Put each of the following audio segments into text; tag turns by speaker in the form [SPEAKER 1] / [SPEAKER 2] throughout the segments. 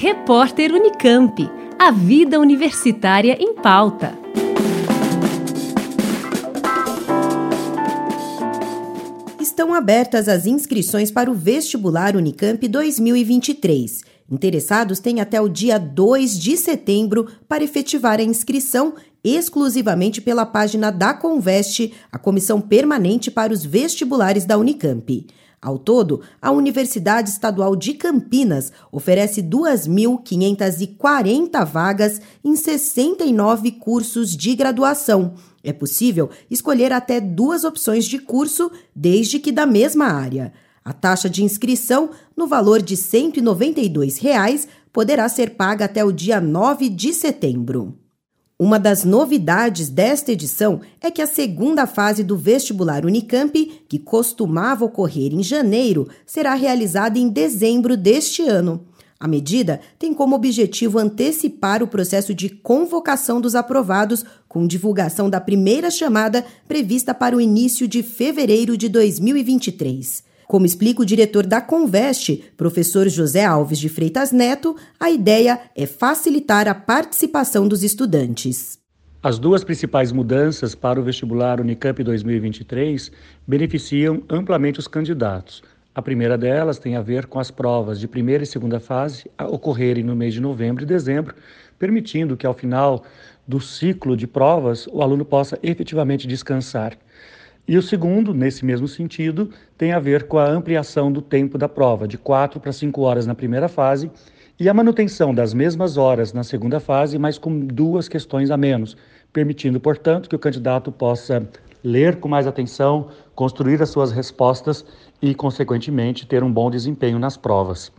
[SPEAKER 1] Repórter Unicamp. A vida universitária em pauta.
[SPEAKER 2] Estão abertas as inscrições para o vestibular Unicamp 2023. Interessados têm até o dia 2 de setembro para efetivar a inscrição exclusivamente pela página da Conveste, a comissão permanente para os vestibulares da Unicamp. Ao todo, a Universidade Estadual de Campinas oferece 2.540 vagas em 69 cursos de graduação. É possível escolher até duas opções de curso, desde que da mesma área. A taxa de inscrição, no valor de 192 reais, poderá ser paga até o dia 9 de setembro. Uma das novidades desta edição é que a segunda fase do vestibular Unicamp, que costumava ocorrer em janeiro, será realizada em dezembro deste ano. A medida tem como objetivo antecipar o processo de convocação dos aprovados, com divulgação da primeira chamada prevista para o início de fevereiro de 2023. Como explica o diretor da Conveste, professor José Alves de Freitas Neto, a ideia é facilitar a participação dos estudantes.
[SPEAKER 3] As duas principais mudanças para o vestibular Unicamp 2023 beneficiam amplamente os candidatos. A primeira delas tem a ver com as provas de primeira e segunda fase a ocorrerem no mês de novembro e dezembro, permitindo que ao final do ciclo de provas o aluno possa efetivamente descansar. E o segundo, nesse mesmo sentido, tem a ver com a ampliação do tempo da prova, de 4 para 5 horas na primeira fase, e a manutenção das mesmas horas na segunda fase, mas com duas questões a menos, permitindo, portanto, que o candidato possa ler com mais atenção, construir as suas respostas e, consequentemente, ter um bom desempenho nas provas.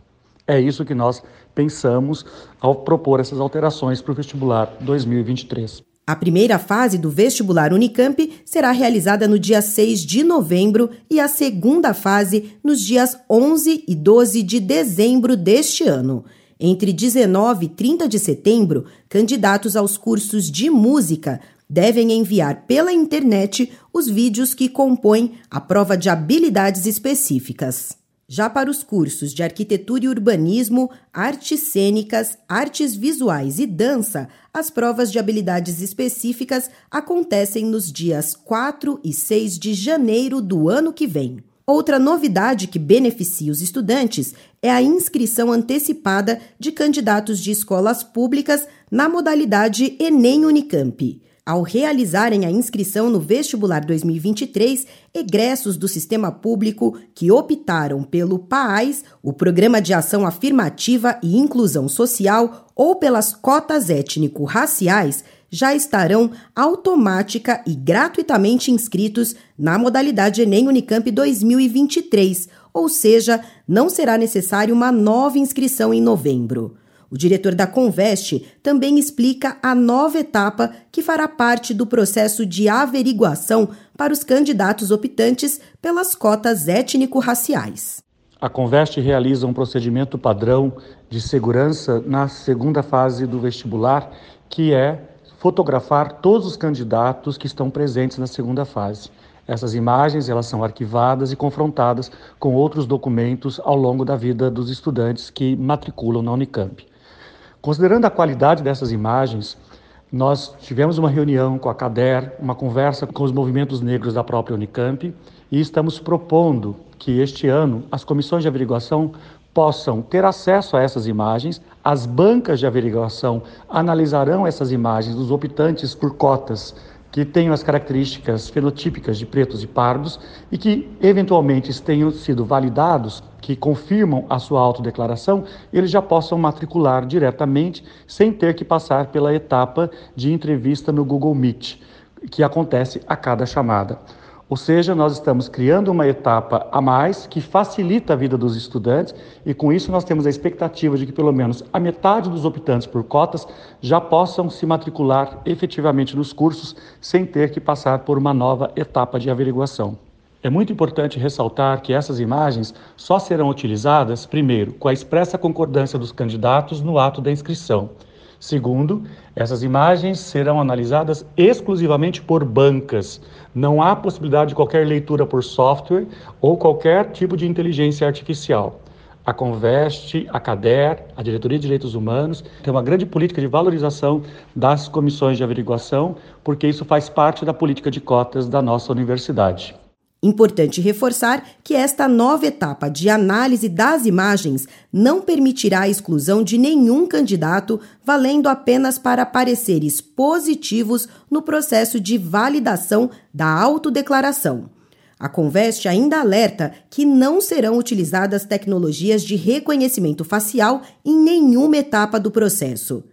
[SPEAKER 3] É isso que nós pensamos ao propor essas alterações para o vestibular 2023.
[SPEAKER 2] A primeira fase do vestibular Unicamp será realizada no dia 6 de novembro e a segunda fase nos dias 11 e 12 de dezembro deste ano. Entre 19 e 30 de setembro, candidatos aos cursos de música devem enviar pela internet os vídeos que compõem a prova de habilidades específicas. Já para os cursos de arquitetura e urbanismo, artes cênicas, artes visuais e dança, as provas de habilidades específicas acontecem nos dias 4 e 6 de janeiro do ano que vem. Outra novidade que beneficia os estudantes é a inscrição antecipada de candidatos de escolas públicas na modalidade Enem Unicamp. Ao realizarem a inscrição no vestibular 2023, egressos do sistema público que optaram pelo PAAS, o Programa de Ação Afirmativa e Inclusão Social, ou pelas cotas étnico-raciais, já estarão automática e gratuitamente inscritos na modalidade Enem Unicamp 2023, ou seja, não será necessário uma nova inscrição em novembro. O diretor da Conveste também explica a nova etapa que fará parte do processo de averiguação para os candidatos optantes pelas cotas étnico-raciais.
[SPEAKER 3] A Conveste realiza um procedimento padrão de segurança na segunda fase do vestibular, que é fotografar todos os candidatos que estão presentes na segunda fase. Essas imagens elas são arquivadas e confrontadas com outros documentos ao longo da vida dos estudantes que matriculam na Unicamp. Considerando a qualidade dessas imagens, nós tivemos uma reunião com a CADER, uma conversa com os movimentos negros da própria Unicamp e estamos propondo que este ano as comissões de averiguação possam ter acesso a essas imagens, as bancas de averiguação analisarão essas imagens dos optantes por cotas que tenham as características fenotípicas de pretos e pardos e que eventualmente tenham sido validados, que confirmam a sua autodeclaração, eles já possam matricular diretamente sem ter que passar pela etapa de entrevista no Google Meet, que acontece a cada chamada. Ou seja, nós estamos criando uma etapa a mais que facilita a vida dos estudantes e com isso nós temos a expectativa de que pelo menos a metade dos optantes por cotas já possam se matricular efetivamente nos cursos sem ter que passar por uma nova etapa de averiguação. É muito importante ressaltar que essas imagens só serão utilizadas, primeiro, com a expressa concordância dos candidatos no ato da inscrição. Segundo, essas imagens serão analisadas exclusivamente por bancas. Não há possibilidade de qualquer leitura por software ou qualquer tipo de inteligência artificial. A Conveste, a CADER, a Diretoria de Direitos Humanos, tem uma grande política de valorização das comissões de averiguação, porque isso faz parte da política de cotas da nossa universidade.
[SPEAKER 2] Importante reforçar que esta nova etapa de análise das imagens não permitirá a exclusão de nenhum candidato, valendo apenas para pareceres positivos no processo de validação da autodeclaração. A Conveste ainda alerta que não serão utilizadas tecnologias de reconhecimento facial em nenhuma etapa do processo.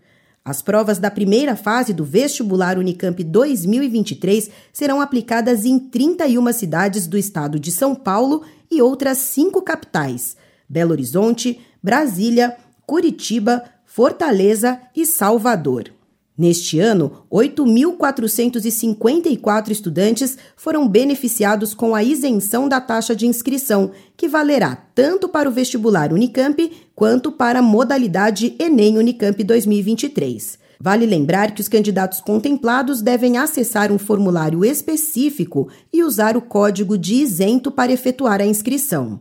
[SPEAKER 2] As provas da primeira fase do vestibular Unicamp 2023 serão aplicadas em 31 cidades do estado de São Paulo e outras cinco capitais: Belo Horizonte, Brasília, Curitiba, Fortaleza e Salvador. Neste ano, 8.454 estudantes foram beneficiados com a isenção da taxa de inscrição, que valerá tanto para o vestibular Unicamp quanto para a modalidade Enem Unicamp 2023. Vale lembrar que os candidatos contemplados devem acessar um formulário específico e usar o código de isento para efetuar a inscrição.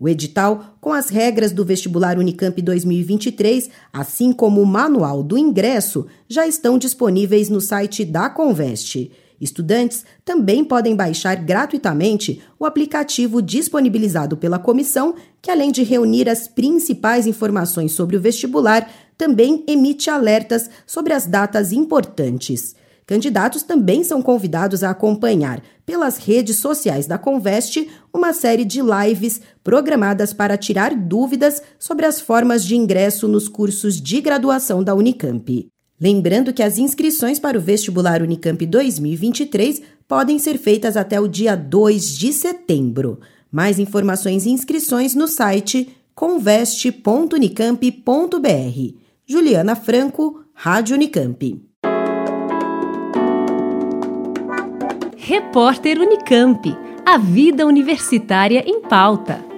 [SPEAKER 2] O edital, com as regras do vestibular Unicamp 2023, assim como o manual do ingresso, já estão disponíveis no site da Conveste. Estudantes também podem baixar gratuitamente o aplicativo disponibilizado pela comissão, que além de reunir as principais informações sobre o vestibular, também emite alertas sobre as datas importantes. Candidatos também são convidados a acompanhar, pelas redes sociais da Conveste, uma série de lives programadas para tirar dúvidas sobre as formas de ingresso nos cursos de graduação da Unicamp. Lembrando que as inscrições para o vestibular Unicamp 2023 podem ser feitas até o dia 2 de setembro. Mais informações e inscrições no site conveste.unicamp.br. Juliana Franco, Rádio Unicamp.
[SPEAKER 1] Repórter Unicamp. A vida universitária em pauta.